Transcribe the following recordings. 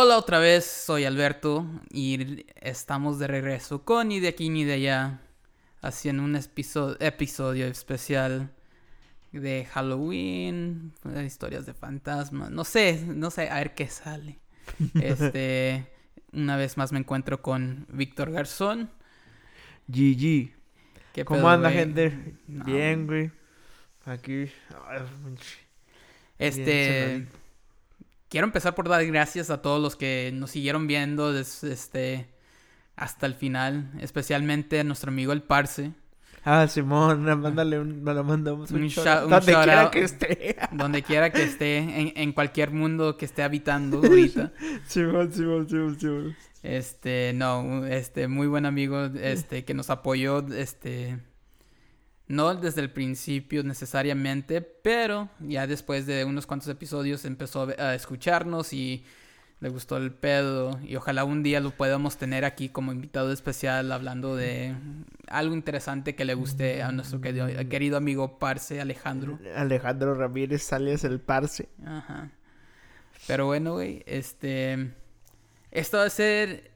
Hola otra vez, soy Alberto y estamos de regreso con Ni de aquí ni de allá, haciendo un episodio, especial de Halloween, de historias de fantasmas, no sé, no sé, a ver qué sale. Este, una vez más me encuentro con Víctor Garzón. GG. ¿Cómo anda, gente? Bien, güey. Aquí. Este quiero empezar por dar gracias a todos los que nos siguieron viendo desde, este, hasta el final, especialmente a nuestro amigo el Parse. Ah, Simón, mándale un, me lo mandamos un, shout, donde quiera que esté. donde quiera que esté, en, en, cualquier mundo que esté habitando ahorita. Simón, Simón, Simón, Simón. Este, no, este, muy buen amigo, este, que nos apoyó, este, no desde el principio necesariamente, pero ya después de unos cuantos episodios empezó a escucharnos y le gustó el pedo. Y ojalá un día lo podamos tener aquí como invitado especial hablando de algo interesante que le guste a nuestro querido, amigo Parse Alejandro. Alejandro Ramírez Sales el Parse. Ajá. Pero bueno, güey, este. Esto va a ser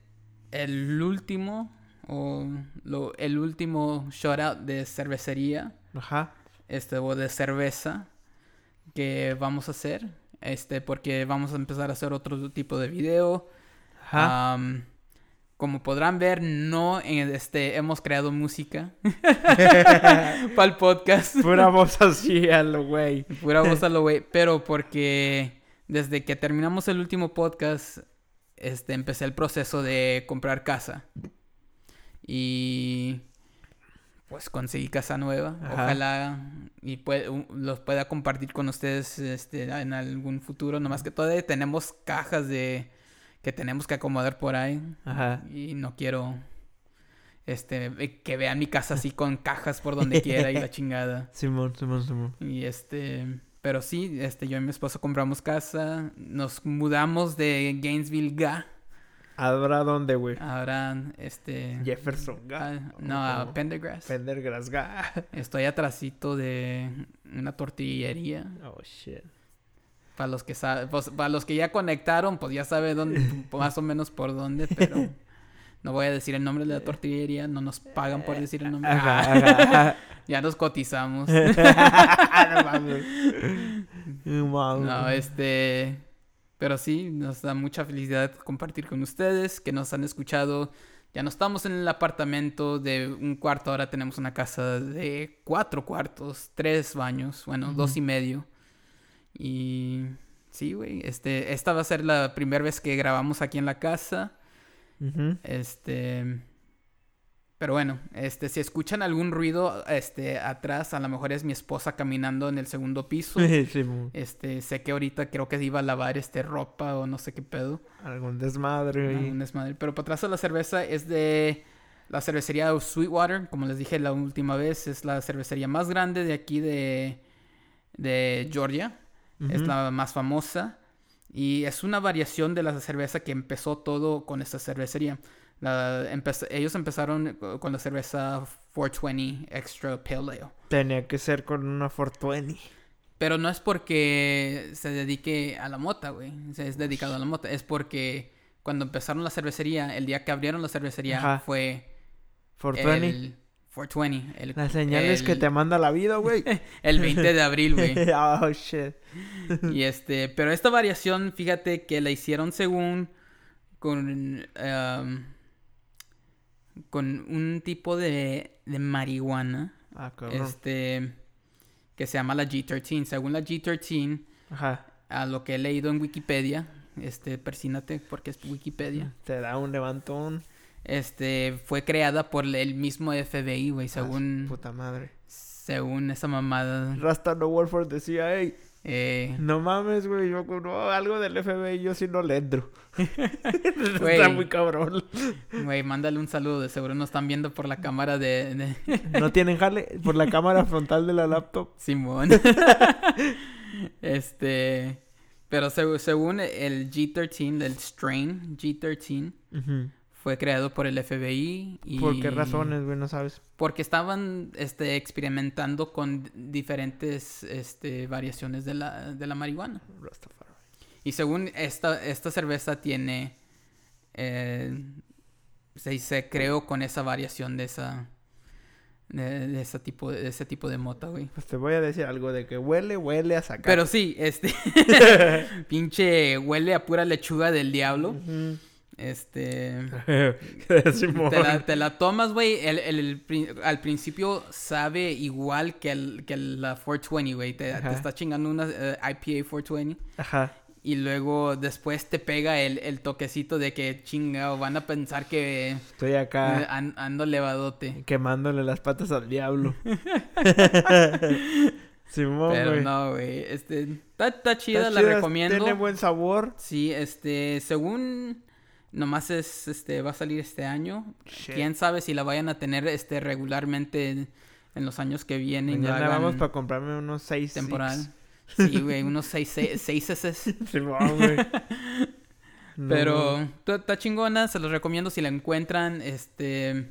el último o lo, el último shoutout de cervecería. Ajá. Este, o de cerveza que vamos a hacer. Este, porque vamos a empezar a hacer otro tipo de video. Ajá. como podrán ver, no este, hemos creado música para el podcast. Pura voz así a lo güey. Pura voz a lo güey. Pero porque desde que terminamos el último podcast, este, empecé el proceso de comprar casa. Y pues conseguí casa nueva. Ojalá y los pueda compartir con ustedes este, en algún futuro. Nomás que todavía tenemos cajas de que tenemos que acomodar por ahí. Ajá. Y no quiero este que vean mi casa así con cajas por donde quiera y la chingada. Simón, Simón, Simón. Y este, pero sí, este yo y mi esposo compramos casa, nos mudamos de Gainesville, Ga ¿Habrá dónde, güey? Habrá, este... Jefferson, ah, No, a Pendergrass. Pendergrass, Estoy atrasito de una tortillería. Oh, shit. Para los que saben, pues, para los que ya conectaron, pues ya saben dónde, más o menos por dónde, pero no voy a decir el nombre de la tortillería, no nos pagan por decir el nombre. ya nos cotizamos. no, este pero sí, nos da mucha felicidad compartir con ustedes, que nos han escuchado. Ya no estamos en el apartamento de un cuarto, ahora tenemos una casa de cuatro cuartos, tres baños, bueno, dos y medio. Y sí, güey, este, esta va a ser la primera vez que grabamos aquí en la casa. Este, pero bueno, este, si escuchan algún ruido, este, atrás, a lo mejor es mi esposa caminando en el segundo piso. este, sé que ahorita creo que iba a lavar este ropa o no sé qué pedo. Algún desmadre. Algún desmadre. Pero para atrás de la cerveza es de la cervecería Sweetwater, como les dije la última vez, es la cervecería más grande de aquí de, de Georgia. Es la más famosa. Y es una variación de la cerveza que empezó todo con esta cervecería ellos empezaron con la cerveza 420 Extra Pale Ale. Tenía que ser con una 420. Pero no es porque se dedique a la mota, güey. Se es dedicado a la mota. Es porque cuando empezaron la cervecería, el día que abrieron la cervecería fue... 420. El 420. El, Las señales que te manda la vida, güey. el 20 de abril, güey. oh, shit. y este... Pero esta variación, fíjate que la hicieron según... Con... Um, con un tipo de, de marihuana. Ah, este. Que se llama la G13. Según la G13, a lo que he leído en Wikipedia, este, persínate porque es Wikipedia. Te da un levantón. Este, fue creada por el mismo FBI, güey, ah, según. puta madre. Según esa mamada. Rasta No War decía, hey, eh... No mames, güey. Yo no, algo del FBI yo sí no le entro. Está muy cabrón. Güey, mándale un saludo. De seguro nos están viendo por la cámara de... ¿No tienen jale? Por la cámara frontal de la laptop. Simón. este... Pero según el G13, el strain G13, fue creado por el FBI y... ¿Por qué razones, güey? No sabes. Porque estaban este, experimentando con diferentes este, variaciones de la, de la marihuana. Y según esta, esta cerveza tiene, eh, se dice, creo, con esa variación de esa, de, ese tipo de, ese tipo de mota, güey. Pues te voy a decir algo de que huele, huele a sacar. Pero sí, este, pinche huele a pura lechuga del diablo. Este. te, la, tomas, güey. al principio sabe igual que, el, que la 420, güey. Te, está chingando una eh, IPA 420. Ajá. Y luego después te pega el, toquecito de que chingado, van a pensar que. Estoy acá. ando levadote. Quemándole las patas al diablo. Simón, Pero no, güey. Este. Está, chida, la recomiendo. Tiene buen sabor. Sí, este. Según Nomás es, este, va a salir este año. Quién sabe si la vayan a tener, este, regularmente en, los años que vienen. Ya vamos para comprarme unos seis. Temporal. Sí, güey, unos seis, seis, seis güey. Pero está chingona, se los recomiendo si la encuentran. Este,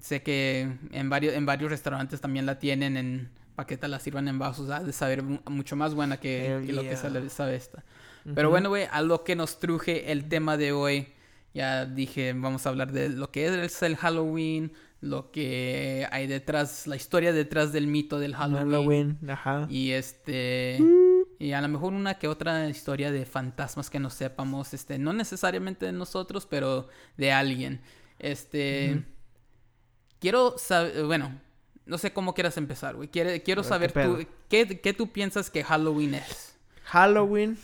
sé que en varios, en varios restaurantes también la tienen en paqueta, la sirvan en vasos. Ha de saber mucho más buena que, lo que sabe esta. Pero bueno, güey, a lo que nos truje el tema de hoy. Ya dije, vamos a hablar de lo que es el Halloween, lo que hay detrás, la historia detrás del mito del Halloween. ajá. Y este. Y a lo mejor una que otra historia de fantasmas que no sepamos, este, no necesariamente de nosotros, pero de alguien. Este. Quiero saber, bueno, no sé cómo quieras empezar, güey. Quiero, quiero saber tú, ¿qué, ¿qué tú piensas que Halloween es? Halloween.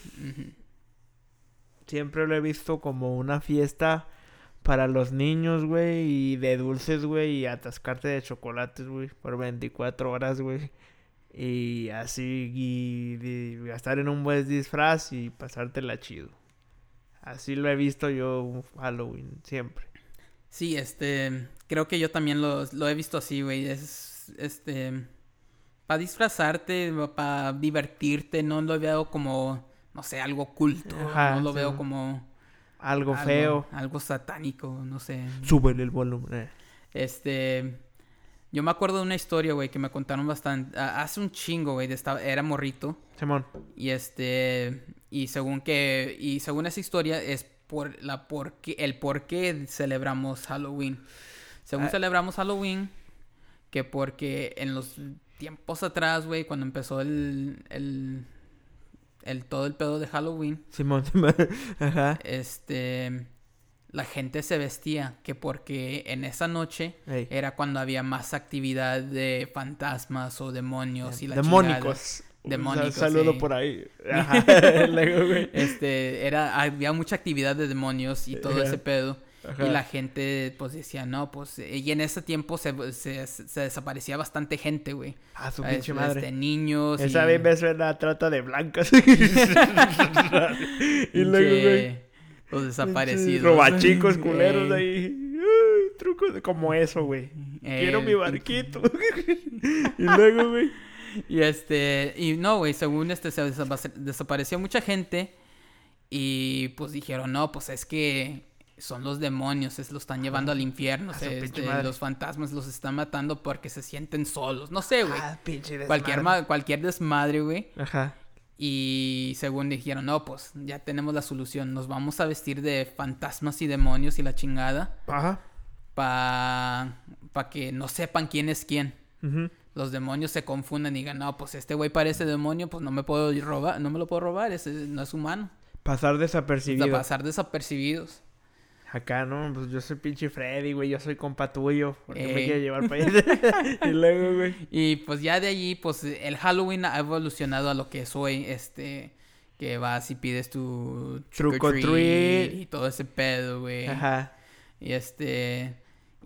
Siempre lo he visto como una fiesta para los niños, güey, y de dulces, güey, y atascarte de chocolates, güey, por 24 horas, güey. Y así, y, gastar en un buen disfraz y pasártela chido. Así lo he visto yo Halloween, siempre. Sí, este, creo que yo también lo, lo he visto así, güey. Es, este, para disfrazarte, para divertirte, no lo veo como, no sé, algo oculto, no lo veo como... Algo, feo. Algo satánico, no sé. Súbele el volumen. Eh. Este... Yo me acuerdo de una historia, güey, que me contaron bastante. Hace un chingo, güey, era morrito. Simón. Y este. Y según que. Y según esa historia, es por la por el por qué celebramos Halloween. Según ah. celebramos Halloween, que porque en los tiempos atrás, güey, cuando empezó el, el, el, todo el pedo de Halloween. Simón, Ajá. Este, la gente se vestía que porque en esa noche era cuando había más actividad de fantasmas o demonios y la Demónicos. Demónicos. saludo por ahí. Ajá. este, era, había mucha actividad de demonios y todo ese pedo. Y la gente, pues, decía, no, pues... Y en ese tiempo se, se, desaparecía bastante gente, güey. Ah, su pinche madre. Este, niños Esa vez me suena trata de blancas. y luego, güey... Los desaparecidos. Robachicos culeros ahí. trucos de... como eso, güey. Quiero mi barquito. y luego, güey... Y este... Y no, güey, según este se desapareció mucha gente. Y pues dijeron, no, pues es que son los demonios, se los están llevando al infierno, este, los fantasmas los están matando porque se sienten solos, no sé, güey. Ah, cualquier, cualquier desmadre, güey. Ajá. Y según dijeron, no, pues ya tenemos la solución, nos vamos a vestir de fantasmas y demonios y la chingada. Ajá. Para pa que no sepan quién es quién. Los demonios se confunden y digan, no, pues este güey parece demonio, pues no me puedo robar, no me lo puedo robar, ese no es humano. Pasar desapercibidos. pasar desapercibidos. Acá, ¿no? Pues yo soy pinche Freddy, güey. Yo soy compa tuyo. Porque me quiere llevar para allá. y luego, güey. Y pues ya de allí, pues el Halloween ha evolucionado a lo que es hoy. Este. Que vas y pides tu. Truco treat. Y todo ese pedo, güey. Ajá. Y este.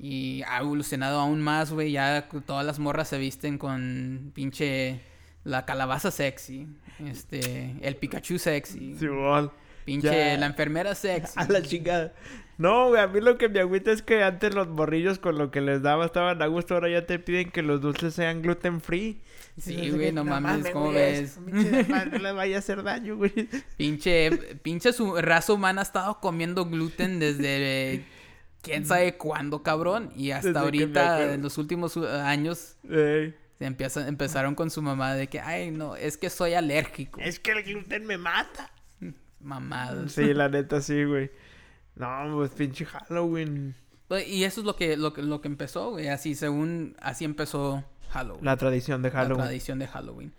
Y ha evolucionado aún más, güey. Ya todas las morras se visten con pinche. La calabaza sexy. Este. El Pikachu sexy. Sí, igual. Pinche, la enfermera sexy. A la chingada. No, güey, a mí lo que me agüita es que antes los morrillos con lo que les daba estaban a gusto, ahora ya te piden que los dulces sean gluten free. Sí, güey, no, mames, ¿cómo ves? no les vaya a hacer daño, güey. Pinche, pinche su raza humana ha estado comiendo gluten desde quién sabe cuándo, cabrón. Y hasta ahorita, en los últimos años, se empezaron con su mamá de que, ay, no, es que soy alérgico. Es que el gluten me mata. mamadas. Sí, la neta sí, güey. No, pues pinche Halloween. Pues, Y eso es lo que, lo lo que empezó, güey. Así, según, así empezó Halloween. La tradición de la Halloween. tradición de Halloween.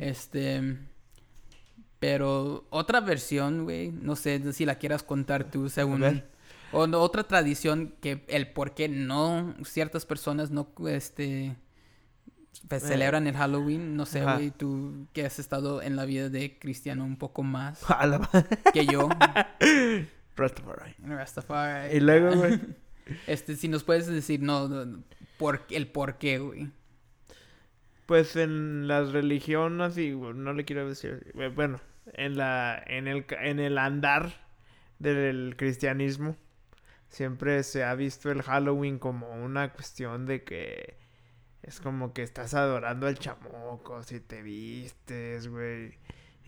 Este. Pero otra versión, güey, no sé si la quieras contar tú, según. O no, otra tradición que el por qué no ciertas personas no este pues, Eh. celebran el Halloween, no sé, güey, tú que has estado en la vida de cristiano un poco más la que yo. Rastafari. Rastafari. Y luego, güey. Este, si nos puedes decir, no, por, el por qué, güey. Pues en las religiones y no le quiero decir, bueno, en la en el en el andar del cristianismo siempre se ha visto el Halloween como una cuestión de que es como que estás adorando al chamuco si te vistes, güey.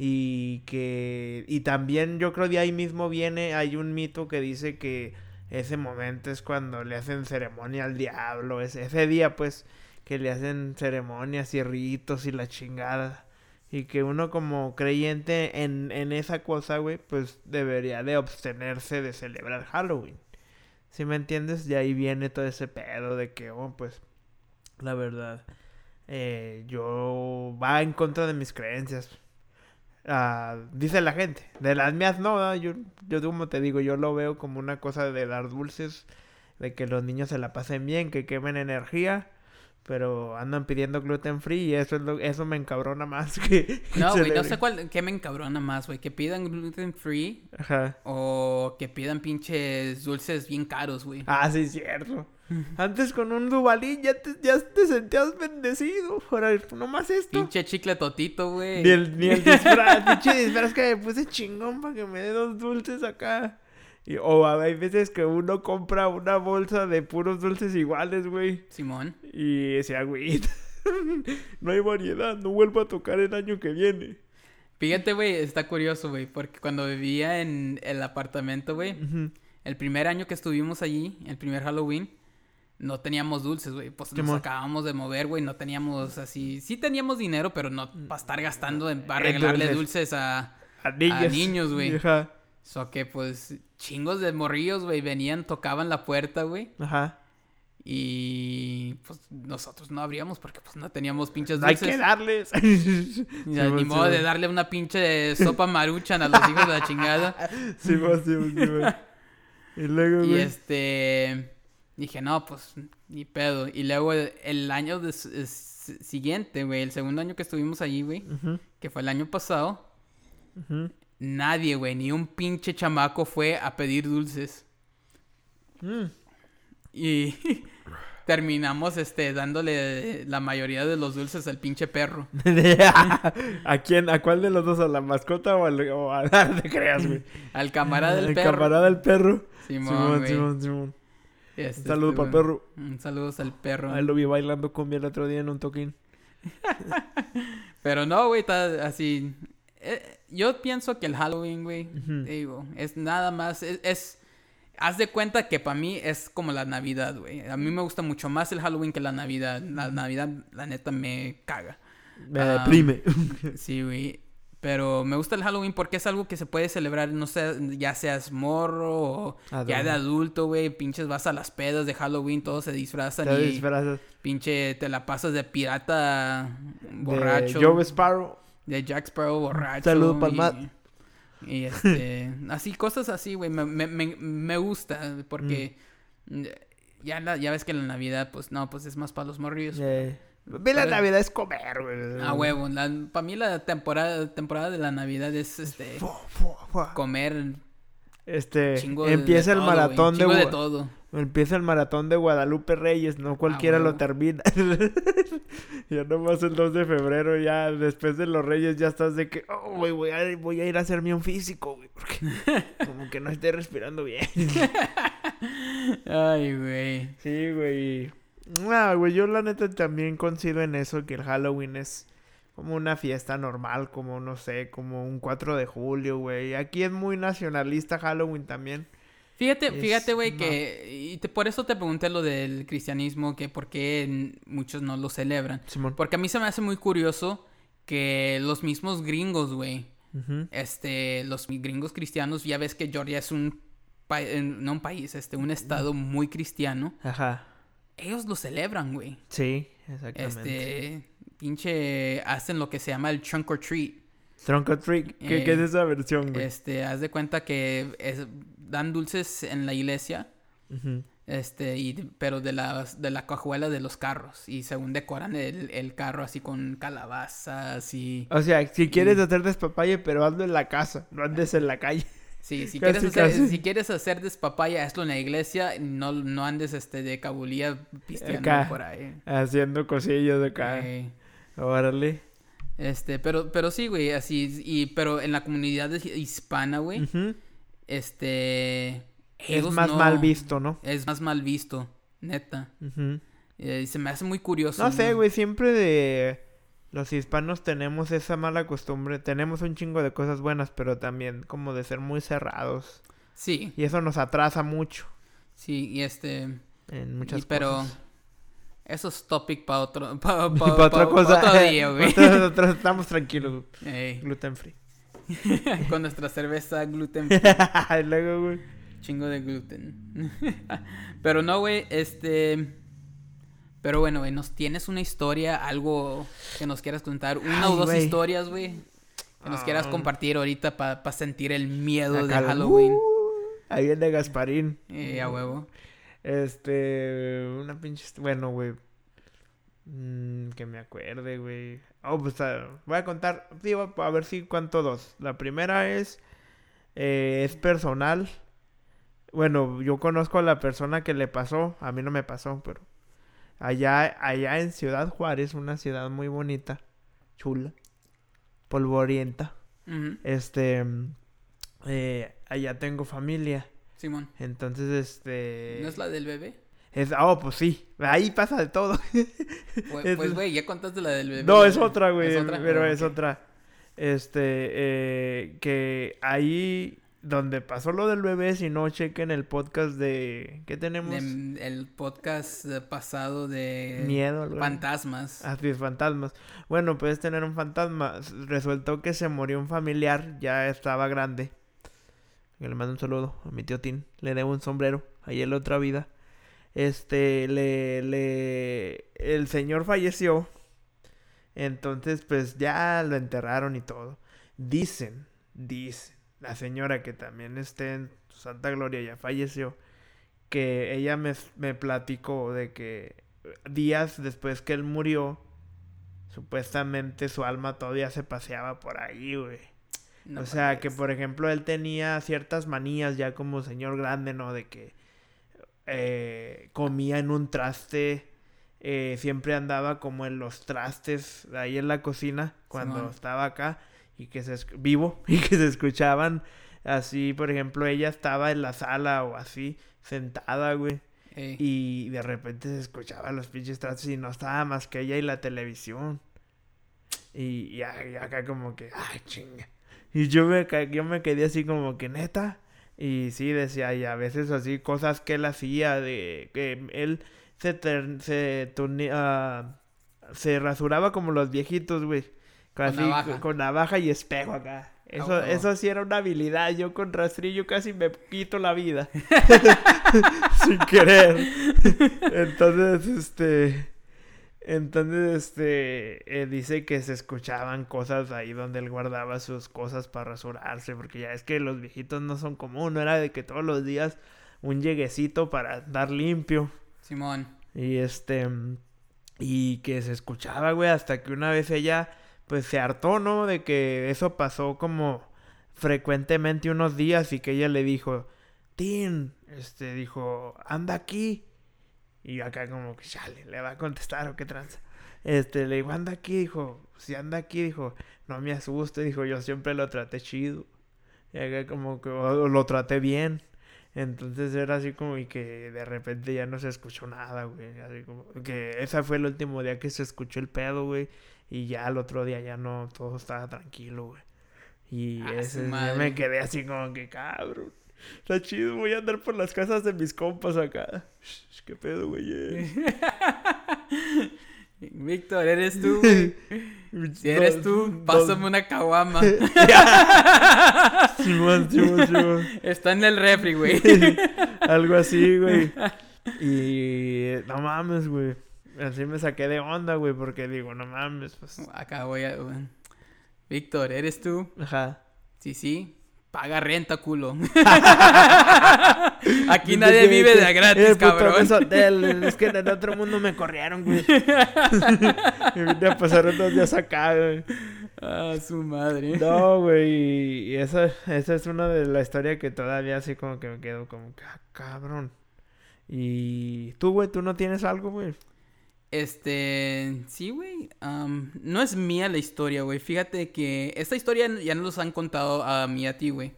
Y que y también yo creo de ahí mismo viene hay un mito que dice que ese momento es cuando le hacen ceremonia al diablo, ese, ese día pues que le hacen ceremonias y ritos y la chingada. Y que uno como creyente en, en esa cosa, güey, pues debería de abstenerse de celebrar Halloween. ¿Sí me entiendes? De ahí viene todo ese pedo de que, oh, pues, la verdad, eh, yo va en contra de mis creencias. Dice la gente. De las mías no, ¿verdad? yo, yo como te digo, yo lo veo como una cosa de dar dulces, de que los niños se la pasen bien, que quemen energía, pero andan pidiendo gluten free y eso es lo, eso me encabrona más que, No, güey, no sé cuál, qué me encabrona más, güey, que pidan gluten free Ajá. o que pidan pinches dulces bien caros, güey. Ah, sí, cierto. Antes con un Dubalín ya te, ya te sentías bendecido. Ahora, nomás esto. Pinche chicle totito, güey. Ni el, ni el disfraz, pinche disfraz que me puse chingón para que me dé dos dulces acá. Y, o hay veces que uno compra una bolsa de puros dulces iguales, güey. Simón. Y ese agüita. no hay variedad, no vuelvo a tocar el año que viene. Fíjate, güey, está curioso, güey, porque cuando vivía en el apartamento, güey, el primer año que estuvimos allí, el primer Halloween, no teníamos dulces, güey. Pues nos acabamos de mover, güey, no teníamos así... Sí teníamos dinero, pero no para estar gastando en, para regalarle dulces. a... A niños. niños, güey. So que, pues, chingos de morrillos, güey, venían, tocaban la puerta, güey. Ajá. Y pues nosotros no abríamos porque pues no teníamos pinches Hay dulces. que darles. Ya, ni modo de darle una pinche sopa maruchan a los hijos de la chingada. Sí, va, sí, sí, va. Y luego, Y güey. este dije, no, pues ni pedo. Y luego el, el año siguiente, güey, el segundo año que estuvimos allí, güey, que fue el año pasado, ujú. Nadie, güey, ni un pinche chamaco fue a pedir dulces. Mm. Y terminamos este dándole la mayoría de los dulces al pinche perro. ¿A quién? ¿A cuál de los dos? ¿A la mascota o, al, o a no te creas, güey? Al camarada del Al perro. camarada del perro. Simón, Simón, güey. Simón, Simón. Este, Un saludo para el perro. Un saludos al perro. Ahí lo vi bailando cumbia el otro día en un toquín. Pero no, güey, está así. Eh, yo pienso que el Halloween, güey, te digo, es nada más, es, es- haz de cuenta que para mí es como la Navidad, güey. A mí me gusta mucho más el Halloween que la Navidad. La Navidad, la neta, me caga. Me deprime. Sí, güey. Pero me gusta el Halloween porque es algo que se puede celebrar, no sé, ya seas morro o ya de adulto, güey. Pinches vas a las pedas de Halloween, todos se disfrazan Te y disfrazas pinche te la pasas de pirata de borracho. Joe Sparrow. De Jack Sparrow borracho. Saludo pa'l y- Matt. Y este, así, cosas así, güey, me, me, me, gusta porque Mm. ya, la, ya ves que la Navidad, pues no, pues es más para los morrillos. Eh, Ve la Navidad es comer, güey. A huevo, para mí la temporada, temporada de la Navidad es este, comer Este, chingo empieza de el todo, maratón de, todo. Empieza el maratón de Guadalupe Reyes, no cualquiera lo huevo. termina. ya nomás el 2 de febrero, ya después de los Reyes, ya estás de que, oh, güey, voy a, voy a ir a hacerme un físico, güey, porque como que no estoy respirando bien. Ay, güey. sí, güey. Ah, güey, yo la neta también coincido en eso, que el Halloween es como una fiesta normal, como, no sé, como un 4 de julio, güey. Aquí es muy nacionalista Halloween también. Fíjate, Es fíjate, güey, que y te- por eso te pregunté lo del cristianismo, que por qué muchos no lo celebran. Simón. Porque a mí se me hace muy curioso que los mismos gringos, güey, este, los gringos cristianos, ya ves que Georgia es un no un país, este, un estado muy cristiano. Ajá. Ellos lo celebran, güey. Sí, exactamente. Este, pinche, hacen lo que se llama el trunk or treat. Trunk or treat. ¿Qué, Eh, qué es esa versión, güey? Este, haz de cuenta que es- dan dulces en la iglesia, este, y, pero de las, de la cajuela de los carros. Y según decoran el, el carro así con calabazas y... O sea, si quieres hacer despapalle, pero hazlo en la casa, no andes en la calle. Sí, si Casi, quieres, hacer, casi. si quieres hacer despapaya, hazlo en la iglesia, no, no andes este de cabulía pisteando Acá. por ahí. Haciendo cosillas de acá. Eh, Órale. este, pero, pero sí, güey, así, y, pero en la comunidad hispana, güey, este... Es más no- mal visto, ¿no? Es más mal visto, neta. Eh, y se me hace muy curioso. No sé, güey, siempre de los hispanos tenemos esa mala costumbre. Tenemos un chingo de cosas buenas, pero también como de ser muy cerrados. Sí, Y eso nos atrasa mucho sí, y este... en muchas y, pero... cosas. Eso es topic para otro... Y para otra cosa. otro día, güey. Nosotros- nosotros estamos tranquilos. Ey, Gluten free. con nuestra cerveza gluten y luego, güey. Chingo de gluten. Pero no, güey, este... Pero bueno, güey, ¿nos tienes una historia, algo que nos quieras contar? Una Ay, o dos historias, güey. Que nos quieras Ah. compartir ahorita para sentir el miedo de Halloween. Uh, ahí viene Gasparín. Eh, a huevo. Este, una pinche, bueno, güey. Mm, que me acuerde, güey. Oh, pues ah, voy a contar, digo, a ver si cuento dos. La primera es, eh, es personal. Bueno, yo conozco a la persona que le pasó, a mí no me pasó, pero allá, allá en Ciudad Juárez, una ciudad muy bonita, chula, polvorienta. Este, mm, eh, allá tengo familia, Simón. entonces, este... ¿No es la del bebé? Es, oh, pues sí. Ahí pasa de todo. Pues, Es- pues, güey, ya contaste la del bebé. no, güey. es otra, güey. Pero Ah, es otra. Este, eh, que ahí donde pasó lo del bebé, si no chequen el podcast de... ¿Qué tenemos? De- el podcast eh, pasado de... Miedo. algo. Fantasmas. Así es, fantasmas. Bueno, puedes tener un fantasma. Resultó que se murió un familiar, ya estaba grande. Que le mando un saludo a mi tío Tin. Le debo un sombrero, en la otra vida. Este, le, le, el señor falleció. Entonces, pues ya lo enterraron y todo. Dicen, dicen, la señora que también esté en santa gloria ya falleció, que ella me, me platicó de que días después que él murió, supuestamente su alma todavía se paseaba por ahí, güey. No o sea, que por ejemplo él tenía ciertas manías ya como señor grande, ¿no? De que eh, comía en un traste, eh, siempre andaba como en los trastes ahí en la cocina cuando Simón. estaba acá y que se vivo y que se escuchaban así, por ejemplo, ella estaba en la sala o así sentada, güey. Ey. Y de repente se escuchaban los pinches trastes y no estaba más que ella y la televisión. Y, y acá como que, ay, chinga. Y yo me, yo me quedé así como que, neta. Y sí, decía, y a veces así, cosas que él hacía, de que él se, ter- se, ah, se rasuraba como los viejitos, güey. Casi navaja. con navaja y espejo acá. Eso, eso sí era una habilidad. Yo con rastrillo casi me quito la vida. Sin querer. Entonces, este. Entonces, este. eh, dice que se escuchaban cosas ahí donde él guardaba sus cosas para rasurarse. Porque ya es que los viejitos no son como uno. Era de que todos los días un lleguecito para dar limpio. Simón. Y este. Y que se escuchaba, güey, hasta que una vez ella, pues se hartó, ¿no? De que eso pasó como frecuentemente unos días y que ella le dijo, Tin, este, dijo, anda aquí. Y acá como que, chale, le va a contestar o qué tranza. Este, le dijo, anda aquí, dijo, si anda aquí, dijo, no me asuste, dijo, yo siempre lo traté chido. Y acá como que "Oh, lo traté bien. Entonces era así como y que de repente ya no se escuchó nada, güey. Así como que ese fue el último día que se escuchó el pedo, güey. Y ya el otro día ya no, todo estaba tranquilo, güey. Y Ah, ese día me quedé así como que cabrón. Está chido, voy a andar por las casas de mis compas acá. ¿Qué pedo, güey? Víctor, ¿eres tú? Si eres tú, pásame una caguama. Simón, Simón, Simón. Está en el refri, güey. Algo así, güey. Y no mames, güey. Así me saqué de onda, güey, porque digo, no mames, pues. Acá voy a... Víctor, ¿eres tú? Ajá. Sí, sí. Paga renta, culo. Aquí nadie vive de gratis, Eh, cabrón. es hotel, es que en otro mundo me corrieron, güey. y vine a pasar unos días acá, güey. Ah, su madre. No, güey. Y esa, esa es una de la historia que todavía así como que me quedo como que, ah, cabrón. Y tú, güey, tú no tienes algo, güey. Este, sí, güey. no es mía la historia, güey. Fíjate que esta historia ya nos han contado a mí y a ti, güey.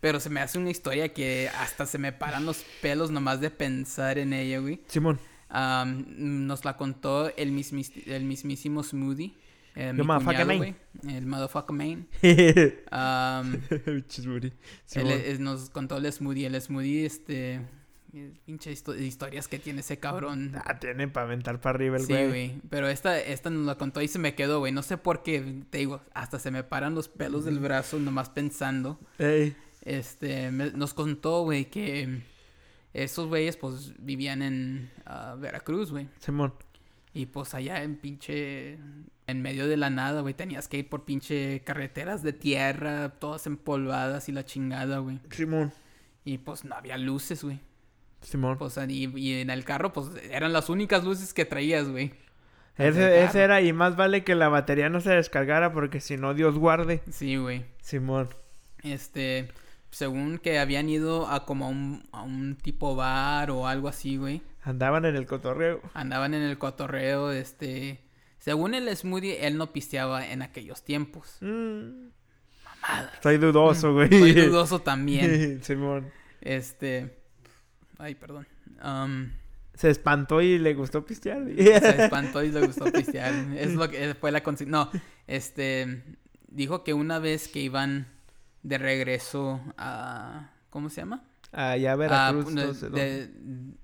Pero se me hace una historia que hasta se me paran los pelos nomás de pensar en ella, güey. Simón. Am, nos la contó el, mismis- el mismísimo Smoothie. eh, The motherfucker güey. El motherfucker él Simón. es- nos contó el Smoothie. El Smoothie, este... Pinche histo- historias que tiene ese cabrón. Ah, tiene para aventar para arriba el Sí, güey. güey. Pero esta, esta nos la contó y se me quedó, güey. No sé por qué, te digo, hasta se me paran los pelos del brazo nomás pensando. Ey. Este, me- nos contó, güey, que esos güeyes, pues, vivían en ah, Veracruz, güey. Simón. Y pues allá en pinche, en medio de la nada, güey, tenías que ir por pinche carreteras de tierra, todas empolvadas y la chingada, güey. Simón. Y pues no había luces, güey. Simón. Pues, y, y en el carro, pues, eran las únicas luces que traías, güey. Ese, era, y más vale que la batería no se descargara porque si no, Dios guarde. Sí, güey. Simón. Este, según que habían ido a como a un, a un tipo bar o algo así, güey. Andaban en el cotorreo. Andaban en el cotorreo, este... Según el smoothie, él no pisteaba en aquellos tiempos. Mm. Mamada. Soy dudoso, güey. Soy dudoso también. Simón. Este... Ay, perdón. Se espantó y le gustó pistear. se espantó y le gustó pistear. Es lo que fue la No, este... Dijo que una vez que iban de regreso a... ¿Cómo se llama? Allá a Ah, Veracruz. de- de-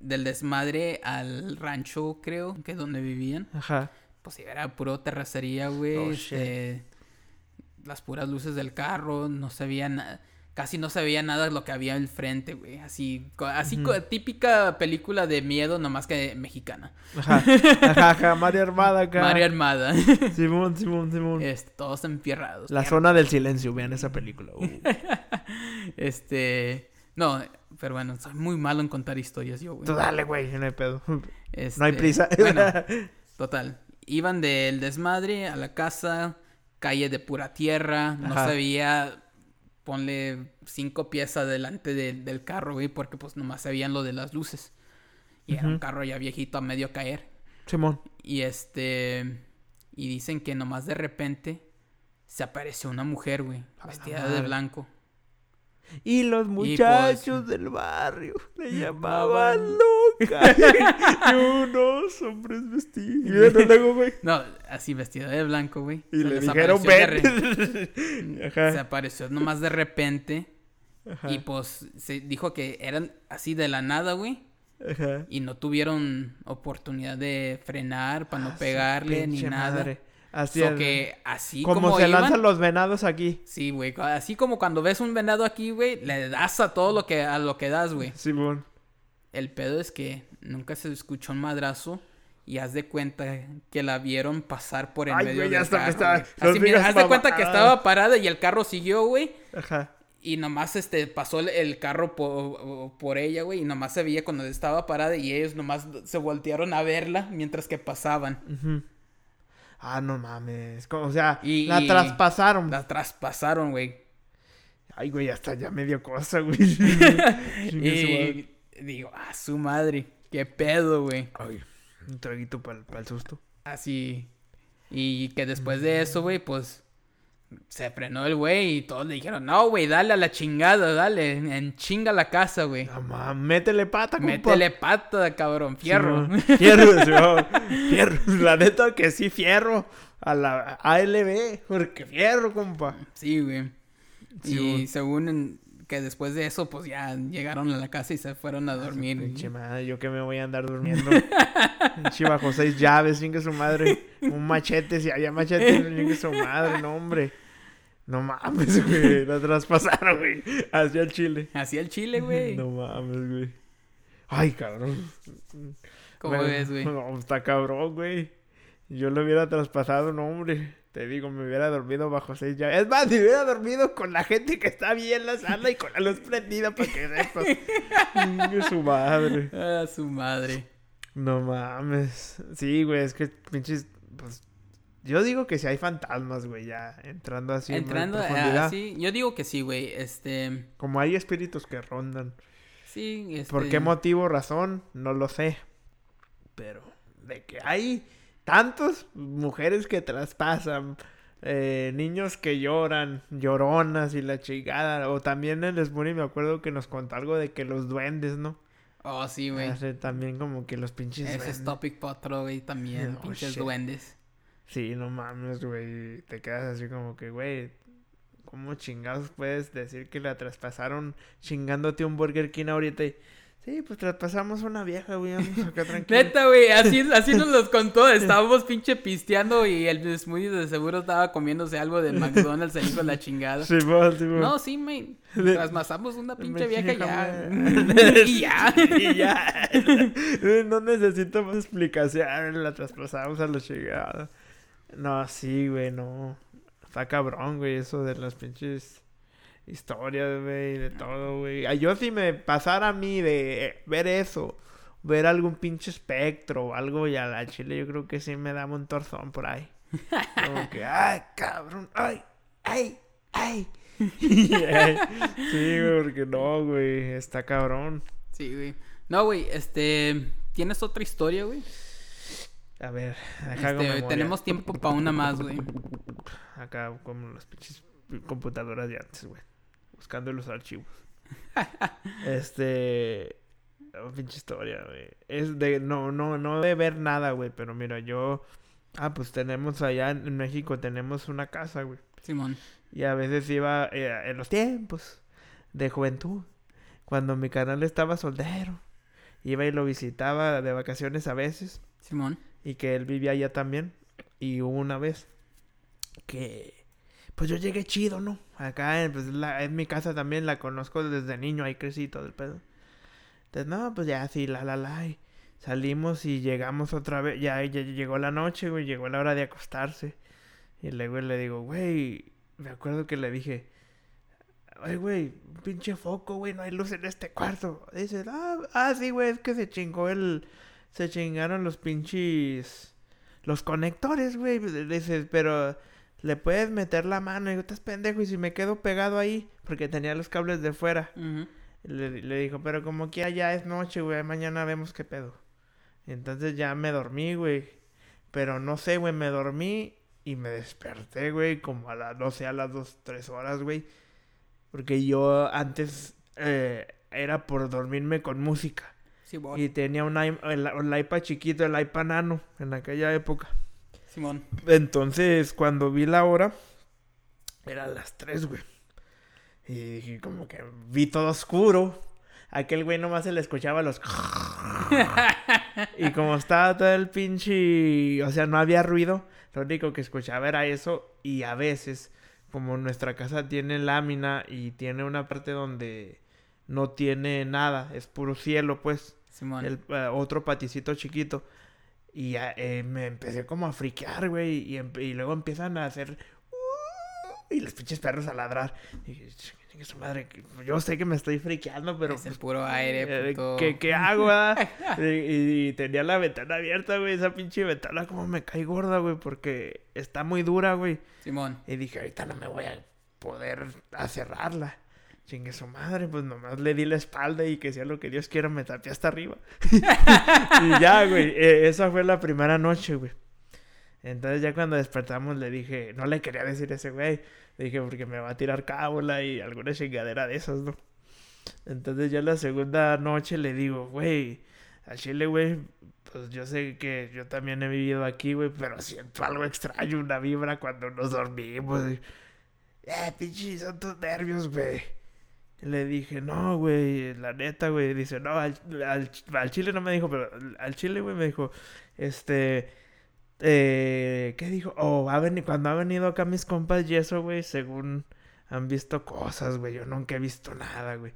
del desmadre al rancho, creo, que es donde vivían. Ajá. Pues era puro terracería, güey. Oh, este, las puras luces del carro, no se veía nada. Casi no se veía nada de lo que había enfrente, güey. Así, así típica película de miedo, nomás que mexicana. Ajá. Ajá, ajá. María Armada acá. María Armada. Simón, Simón, Simón. este, todos enfierrados. La zona del silencio. Vean esa película. Uh. Este. No, pero bueno, soy muy malo en contar historias yo, güey. Tú dale, güey. No hay pedo. No hay Este, prisa. Bueno, total. Iban del desmadre a la casa, calle de pura tierra, no Ajá. Ponle cinco pies adelante de- del carro, güey, porque pues nomás se veían lo de las luces. Y era un carro ya viejito a medio caer. Simón. Y este, y dicen que nomás de repente se apareció una mujer, güey, vestida de blanco. Y los pues, muchachos del barrio le llamaban loca. y unos hombres vestidos. Y luego, güey. No, así vestida de blanco, güey. Y Se le dijeron, ven. Se Ajá. apareció nomás de repente. Ajá. Y pues se dijo que eran así de la nada, güey. Ajá. Y no tuvieron oportunidad de frenar para Ah, no su pegarle ni nada. madre. Así So es. que así como, como, se iban- lanzan los venados aquí. Sí, güey. Así como cuando ves un venado aquí, güey, le das a todo lo que, a lo que das, güey. Simón. El pedo es que nunca se escuchó un madrazo. Y haz de cuenta que la vieron pasar por Ay, medio güey, del carro, está- Así, mira, haz de cuenta que estaba parada y el carro siguió, güey. Ajá. Y nomás este pasó el, el carro por, por ella, güey. Y nomás se veía cuando estaba parada y ellos nomás se voltearon a verla mientras que pasaban. Ujú. Ah, no mames. O sea, Y- la y- traspasaron. La traspasaron, güey. Ay, güey, hasta ya medio cosa, güey. Y digo, ah, su madre. Qué pedo, güey. Ay, un traguito para el susto. Así. Y que después de eso, güey, pues se frenó el güey y todos le dijeron, no, güey, dale a la chingada, dale, en chinga la casa, güey. No métele pata, compa. Métele pata, cabrón, fierro. Fierro, Simón. Fierro. La neta que sí, fierro. A la ALB. Porque fierro, compa. Sí, güey. Sí, y según en- que después de eso, pues ya llegaron a la casa y se fueron a dormir. Pinche madre, yo que me voy a andar durmiendo. Pinche bajo seis llaves, que su madre. Un machete, si había machete, que su madre, no, hombre. No mames, güey. La traspasaron, güey. Hacia el chile. Hacia el chile, güey. No mames, güey. Ay, cabrón. ¿Cómo ves, güey? No, está cabrón, güey. Yo lo hubiera traspasado, no, hombre. Te digo, me hubiera dormido bajo seis llaves. Es más, me hubiera dormido con la gente que está bien en la sala y con la luz prendida para que sepas. su madre. Ah, su madre. No mames. Sí, güey, es que pinches. Pues, yo digo que si hay fantasmas, güey, ya entrando así. Entrando así. Yo digo que sí, güey. Este. Como hay espíritus que rondan. Sí, este... ¿Por qué motivo, razón? No lo sé. Pero de que hay tantos mujeres que traspasan, eh, niños que lloran, lloronas y la chingada. O también en el me acuerdo que nos contó algo de que los duendes, ¿no? Oh, sí, güey. también como que los pinches Ese es Topic Potro, güey, también. pinches duendes. Sí, no mames, güey. Te quedas así como que, güey, ¿cómo chingados puedes decir que la traspasaron chingándote un Burger King ahorita? Y, Sí, pues traspasamos una vieja, güey, acá tranquilo. Neta, güey, así, así nos los contó. Estábamos pinche pisteando y el Smoothie de seguro estaba comiéndose algo del McDonald's ahí con la chingada. Sí, pues, sí, No, sí, me Traspasamos una pinche vieja ya. y ya. y ya. no necesito más explicación. La traspasamos a la chingada. No, sí, güey, no. Está cabrón, güey, eso de las pinches historias, güey, de todo, güey. Yo si me pasara a mí de ver eso, ver algún pinche espectro o algo y a la chile, yo creo que sí me daba un torzón por ahí. Como que, ay, cabrón, ay, ay, ay. sí, güey, porque no, güey, está cabrón. Sí, güey. No, güey, este, ¿tienes otra historia, güey? A ver, este, tenemos tiempo para una más, güey. Acá como las pinches computadoras de antes, güey buscando los archivos. este. Oh, pinche historia, güey. Es de. No, no, no de ver nada, güey. Pero mira, yo. Ah, pues tenemos allá en México, tenemos una casa, güey. Simón. Y a veces iba eh, en los tiempos de juventud. Cuando mi canal estaba soltero. Iba y lo visitaba de vacaciones a veces. Simón. Y que él vivía allá también. Y hubo una vez que pues yo llegué chido, ¿no? Acá pues, la, en mi casa también la conozco desde niño, ahí crecí todo el pedo. Entonces, no, pues ya sí, la, la, la. salimos y llegamos otra vez. Ya, ya, llegó la noche, güey, llegó la hora de acostarse. Y luego le digo, güey, me acuerdo que le dije, ay, güey, un pinche foco, güey, no hay luz en este cuarto. Dice, ah, ah sí, güey, es que se chingó el. Se chingaron los pinches. Los conectores, güey. Dice, pero le puedes meter la mano y digo, estás pendejo y si me quedo pegado ahí, porque tenía los cables de fuera. le, dijo, pero como que ya es noche, güey, mañana vemos qué pedo. entonces ya me dormí, güey. Pero no sé, güey, me dormí y me desperté, güey, como a las, no sé, a las dos, tres horas, güey. Porque yo antes eh, era por dormirme con música. y tenía un, el iPad chiquito, el iPad nano, en aquella época. Simón. Entonces, cuando vi la hora, eran las 3, güey. Y dije, como que vi todo oscuro. Aquel güey nomás se le escuchaba los. y como estaba todo el pinche. O sea, no había ruido. Lo único que escuchaba era eso. Y a veces, como nuestra casa tiene lámina y tiene una parte donde no tiene nada, es puro cielo, pues. Simón. El, eh, otro paticito chiquito. Y eh, me empecé como a friquear, güey. Y, y, luego empiezan a hacer. Uh, y los pinches perros a ladrar. Y dije, su madre, yo sé que me estoy friqueando, pero. Es el pues, puro aire, eh, puto. ¿Qué, qué hago, ah? y, y, tenía la ventana abierta, güey. Esa pinche ventana, como me cae gorda, güey. Porque está muy dura, güey. Simón. Y dije, ahorita no me voy a poder cerrarla chingue su madre, pues nomás le di la espalda y que sea lo que Dios quiera, me tapé hasta arriba. y ya, güey, e, esa fue la primera noche, güey. Entonces ya cuando despertamos le dije, no le quería decir ese güey, le dije porque me va a tirar cábula y alguna chingadera de esas, ¿no? Entonces ya la segunda noche le digo, güey, a Chile, güey, pues yo sé que yo también he vivido aquí, güey, pero siento algo extraño, una vibra cuando nos dormimos. Eh, pinche, son tus nervios, güey Le dije, no, güey, la neta, güey. Dice, no, al, al, al chile no me dijo, pero al chile, güey, me dijo, este, eh, ¿qué dijo? Oh, cuando ha venido acá mis compas y eso, güey, según han visto cosas, güey. Yo nunca he visto nada, güey.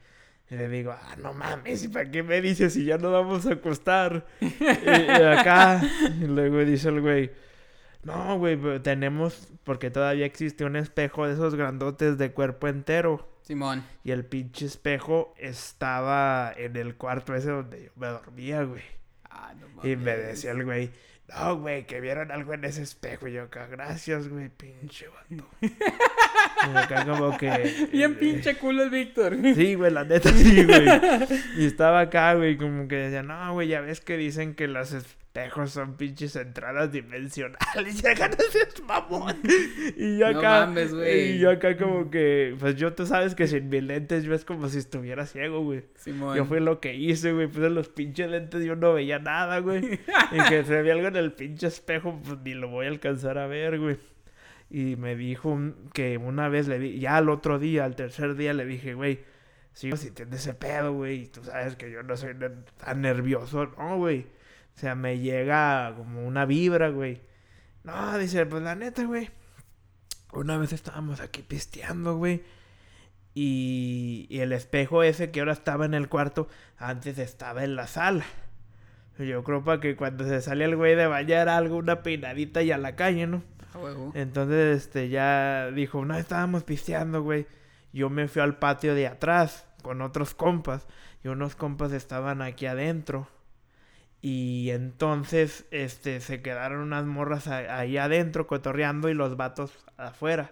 Y le digo, ah, no mames, ¿y para qué me dices si ya no vamos a acostar? y, y acá, y luego dice el güey, no, güey, pero tenemos, porque todavía existe un espejo de esos grandotes de cuerpo entero. Simón. Y el pinche espejo estaba en el cuarto ese donde yo me dormía, güey. Ah, no Y me mames. decía el güey, no, güey, que vieron algo en ese espejo. Y yo acá, gracias, güey, pinche vato. y acá como que... Bien pinche culo el Víctor. Sí, güey, la neta sí, güey. Y estaba acá, güey, como que decía, no, güey, ya ves que dicen que los espejos son pinches entradas dimensionales. Y acá no seas mamón. Y yo No acá. mames, güey. Y yo acá, como que, pues yo, tú sabes que sin mis lentes yo es como si estuviera ciego, güey. Yo fue lo que hice, güey. Puse los pinches lentes yo no veía nada, güey. y que se ve algo en el pinche espejo, pues ni lo voy a alcanzar a ver, güey. Y me dijo que una vez le di, ya al otro día, al tercer día, le dije, güey, sigo sintiendo ese pedo, güey. Y tú sabes que yo no soy tan nervioso, no, güey. O sea, me llega como una vibra, güey. No, dice, pues la neta, güey. Una vez estábamos aquí pisteando, güey. Y, y el espejo ese que ahora estaba en el cuarto, antes estaba en la sala. Yo creo para que cuando se sale el güey de bañar algo, una peinadita y a la calle, ¿no? A huevo. Entonces, este, ya dijo, no, estábamos pisteando, güey. Yo me fui al patio de atrás con otros compas. Y unos compas estaban aquí adentro. Y entonces, este, se quedaron unas morras ahí adentro cotorreando y los vatos afuera.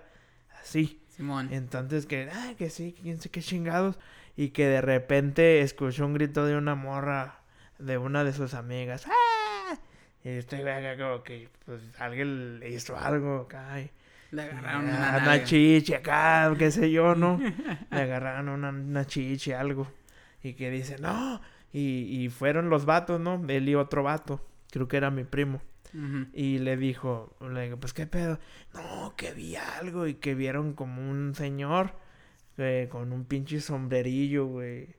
Así. Simón. Entonces que, ah, que sí, quién sé qué chingados. Y que de repente escuchó un grito de una morra, de una de sus amigas. ¡Ah! Y este acá como que, pues, alguien le hizo algo acá. y- Le agarraron ah, una una nalga. chichi acá, qué sé yo, ¿no? le agarraron una, una chichi, algo. Y que dice, no. Y, y fueron los vatos, ¿no? Él y otro vato. Creo que era mi primo. Y le dijo, le digo, pues qué pedo. No, que vi algo y que vieron como un señor eh, con un pinche sombrerillo, güey.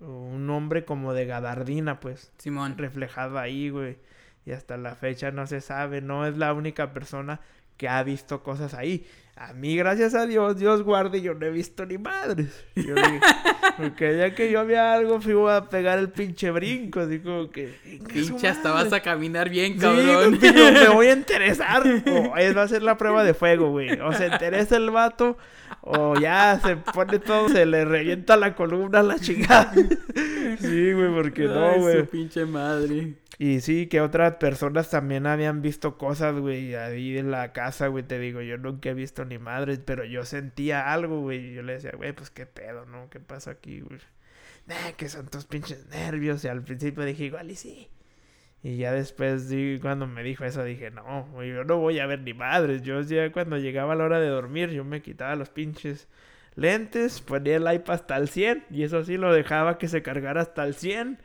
Un hombre como de gabardina, pues, Simón. reflejado ahí, güey. Y hasta la fecha no se sabe, no es la única persona que ha visto cosas ahí. A mí, gracias a Dios, Dios guarde, yo no he visto ni madres. Yo dije, porque ya que yo vi algo, fui a pegar el pinche brinco, así como que... "Inga su Pinche, hasta madre". vas a caminar bien, Sí, cabrón. pero me voy a interesar. O es, va a ser la prueba de fuego, güey. O se interesa el vato, o ya se pone todo, se le revienta la columna a la chingada. Sí, güey, porque no, Ay, güey. su pinche madre. Y sí, que otras personas también habían visto cosas, güey, ahí en la casa, güey, te digo, yo nunca he visto ni madres, pero yo sentía algo, güey, y yo le decía, güey, pues qué pedo, ¿no? ¿Qué pasa aquí, güey? Nah, que son tus pinches nervios, y al principio dije, igual y sí. Y ya después, cuando me dijo eso, dije, no, güey, yo no voy a ver ni madres, yo ya cuando llegaba la hora de dormir, yo me quitaba los pinches lentes, ponía el iPad hasta el 100, y eso sí, lo dejaba que se cargara hasta el 100.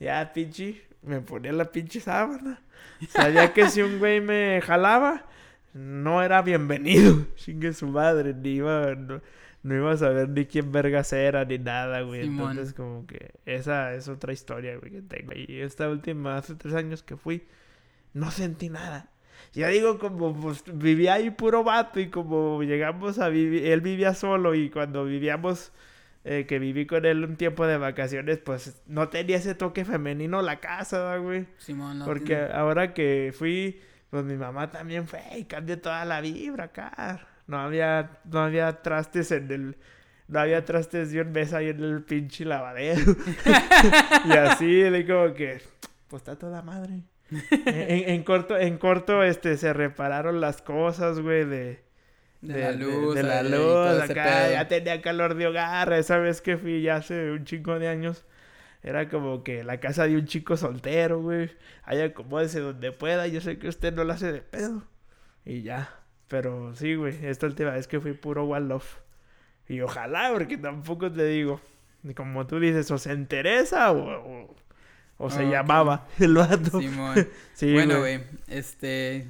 Ya, pinche, me ponía la pinche sábana. Sabía que si un güey me jalaba, no era bienvenido. Chingue su madre, ni iba, no, no iba a saber ni quién vergas era, ni nada, güey. Simón. Entonces, como que esa es otra historia, güey, que tengo. Y esta última, hace tres años que fui, no sentí nada. Ya digo, como pues, vivía ahí puro vato y como llegamos a vivir, él vivía solo y cuando vivíamos, eh, que viví con él un tiempo de vacaciones, pues no tenía ese toque femenino la casa, ¿verdad, güey. Simón, no Porque tiene- ahora que fui, pues mi mamá también fue y cambió toda la vibra acá. No había, no había trastes en el, no había trastes de un mes ahí en el pinche lavadero. y así, de como que, pues está toda madre. En, en corto, en corto, este, se repararon las cosas, güey, de, de, la luz. de la ahí, luz, acá ya tenía calor de hogar. Esa vez que fui ya hace un chingo de años, era como que la casa de un chico soltero, güey. Ahí acomódese donde pueda. Yo sé que usted no la hace de pedo. Y ya. Pero sí, güey, esta última vez que fui puro one love. Y ojalá, porque tampoco te digo. Como tú dices, o se interesa o, o, o se Ok. llamaba el vato. Simón. Sí, bueno, güey, este...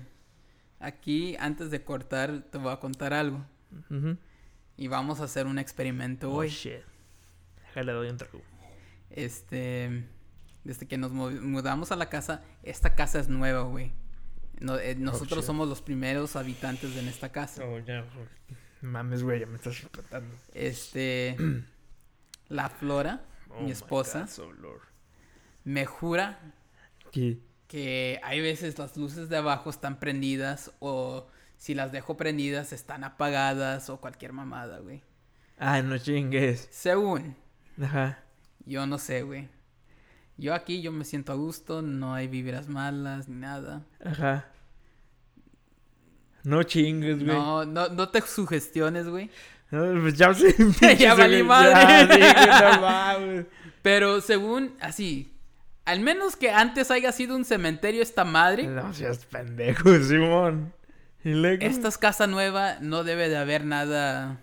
Aquí, antes de cortar, te voy a contar algo. Y vamos a hacer un experimento Oh, hoy. shit. Déjale doy un trago. Este, desde que nos mudamos a la casa, esta casa es nueva, güey. No- eh, nosotros shit. somos los primeros habitantes en esta casa. Oh, ya. Mames, güey, ya me estás espantando. Este, la Flora, Oh mi esposa, God, so Lord. Me jura ¿Qué? que hay veces las luces de abajo están prendidas o si las dejo prendidas están apagadas o cualquier mamada, güey. Ay, no chingues. Según, Ajá. yo no sé, güey. Yo aquí yo me siento a gusto, no hay vibras malas ni nada. Ajá. No chingues, güey. No, no, no te sugestiones, güey. No, pues ya. Ya valí Ya, madre. sí, güey, no mames. Pero según, así, al menos que antes haya sido un cementerio esta madre, No seas pendejo, Simón. Esta es casa nueva, no debe de haber nada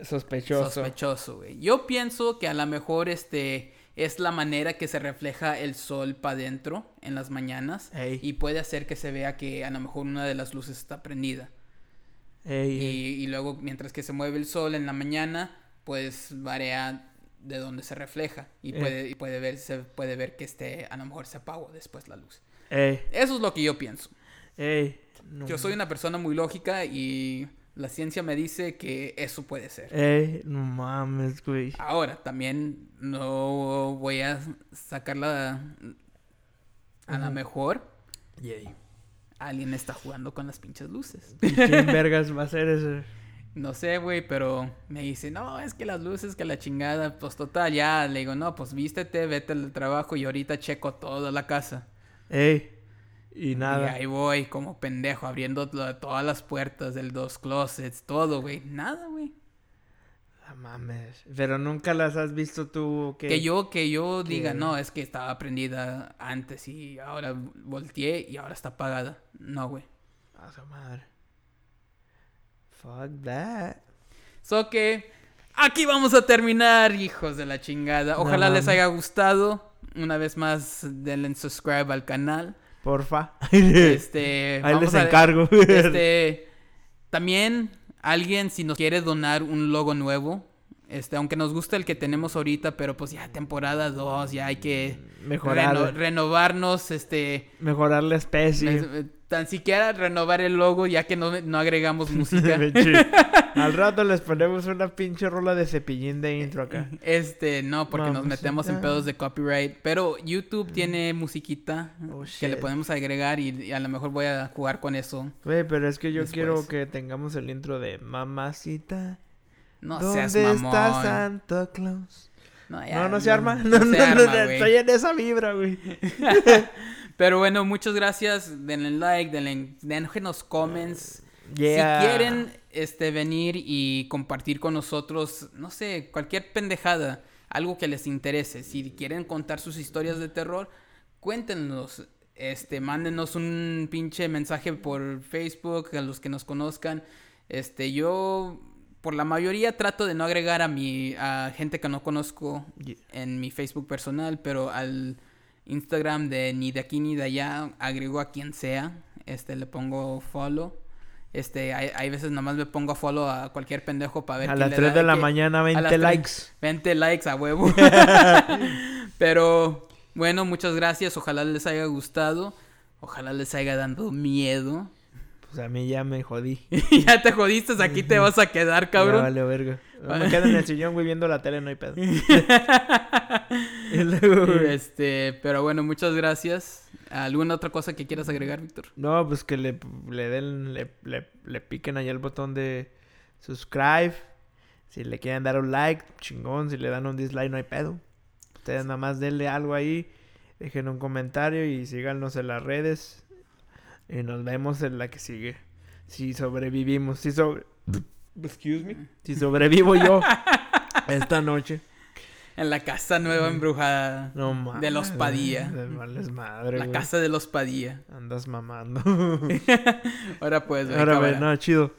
Sospechoso. sospechoso, güey. Yo pienso que a lo mejor este es la manera que se refleja el sol para adentro en las mañanas Ey. y puede hacer que se vea que a lo mejor una de las luces está prendida. Ey, Y, ey. y luego mientras que se mueve el sol en la mañana, pues varía de donde se refleja y Eh. puede, y puede ver, se puede ver que este a lo mejor se apagó después la luz. Ey, Eso es lo que yo pienso. ey. No Yo soy una persona muy lógica y la ciencia me dice que eso puede ser. Ey, no mames, güey. Ahora, también no voy a sacarla. A lo mejor Yay. alguien está jugando con las pinches luces. ¿Y quién vergas va a hacer eso? No sé, güey, pero me dice, no, es que las luces, que la chingada. Pues total, ya le digo, no, pues vístete, vete al trabajo y ahorita checo toda la casa. Ey. Y Y nada. ahí voy, como pendejo, abriendo to- todas las puertas del dos closets, todo, güey. Nada, güey. No mames. Pero nunca las has visto tú que. Que yo, que yo diga, no, es que estaba prendida antes y ahora volteé y ahora está apagada. No, güey. A su madre. Fuck that. So que aquí vamos a terminar, hijos de la chingada. Ojalá No les haya gustado. Una vez más, denle en subscribe al canal. Porfa. Este, Ahí les a- encargo. Este, también alguien si nos quiere donar un logo nuevo, este, aunque nos gusta el que tenemos ahorita, pero pues ya temporada 2, ya hay que Mejorar. reno- renovarnos, este, Mejorar la especie. Tan siquiera renovar el logo ya que no, no agregamos música. Al rato les ponemos una pinche rola de cepillín de intro acá. Este, no, porque nos Vamos metemos en a- pedos de copyright. Pero YouTube tiene musiquita Oh, que le podemos agregar y, y a lo mejor voy a jugar con eso. Güey, pero es que yo Después. quiero que tengamos el intro de Mamacita. No ¿Dónde seas está mamón. Santa Claus? No, ya, no, no se arma. No, No, no, se no, arma, no, estoy en esa vibra, güey. Pero bueno, muchas gracias. Denle like, denle, déjenos comments. Yeah. Si quieren este, venir y compartir con nosotros, no sé, cualquier pendejada, algo que les interese. Si quieren contar sus historias de terror, cuéntenos. Este, mándenos un pinche mensaje por Facebook a los que nos conozcan. Este, yo por la mayoría trato de no agregar a mi a gente que no conozco Yeah. en mi Facebook personal, pero al Instagram de ni de aquí ni de allá agrego a quien sea. Este le pongo follow. Este, hay, hay veces nomás me pongo a follow a cualquier pendejo para ver A las le 3 da- de la que- mañana, a las 20 tres- likes. 20 likes a huevo. Pero bueno, muchas gracias. Ojalá les haya gustado. Ojalá les haya dado miedo. Pues a mí ya me jodí. ya te jodiste, aquí te vas a quedar, cabrón. vale, verga. Me quedo en el sillón, güey, viendo la tele, no hay pedo. Este, pero bueno, muchas gracias. ¿Alguna otra cosa que quieras agregar, Víctor? No, pues que le, le den, le, le, le piquen ahí el botón de subscribe. Si le quieren dar un like, chingón. Si le dan un dislike, no hay pedo. Ustedes nada más denle algo ahí. Dejen un comentario y síganos en las redes. Y nos vemos en la que sigue. Si sobrevivimos. Si sobre... Excuse me. Si sobrevivo yo esta noche. En la casa nueva embrujada. No mames. De los Padilla. De vales madre, La casa de los Padilla. Andas mamando. Ahora pues, güey, Ahora, cámara. no, chido.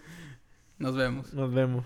Nos vemos. Nos vemos.